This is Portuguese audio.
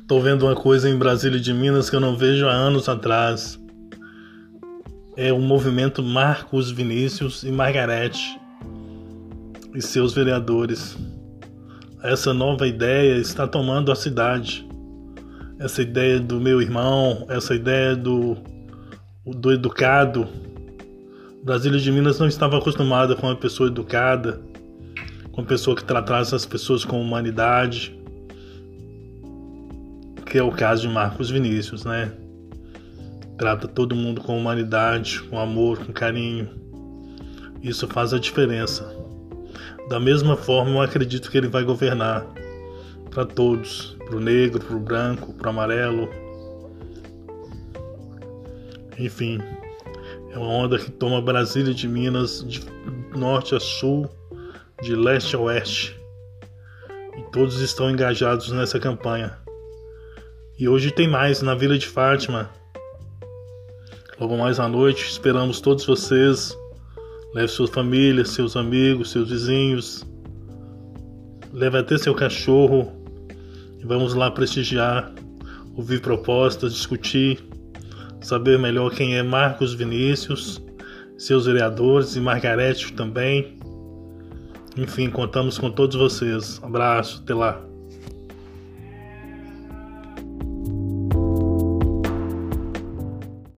Estou vendo uma coisa em Brasília de Minas que eu não vejo há anos atrás. É o movimento Marcos Vinícius e Margarete e seus vereadores. Essa nova ideia está tomando a cidade. Essa ideia do meu irmão, essa ideia do, do educado. Brasília de Minas não estava acostumada com uma pessoa educada, com uma pessoa que tratasse as pessoas com humanidade que é o caso de Marcos Vinícius, né? Trata todo mundo com humanidade, com amor, com carinho. Isso faz a diferença. Da mesma forma, eu acredito que ele vai governar para todos, para o negro, para o branco, para o amarelo. Enfim, é uma onda que toma Brasília de Minas de norte a sul, de leste a oeste. E todos estão engajados nessa campanha. E hoje tem mais na Vila de Fátima. Logo mais à noite, esperamos todos vocês. Leve sua família, seus amigos, seus vizinhos. Leve até seu cachorro. E vamos lá prestigiar, ouvir propostas, discutir, saber melhor quem é Marcos Vinícius, seus vereadores e Margarete também. Enfim, contamos com todos vocês. abraço, até lá.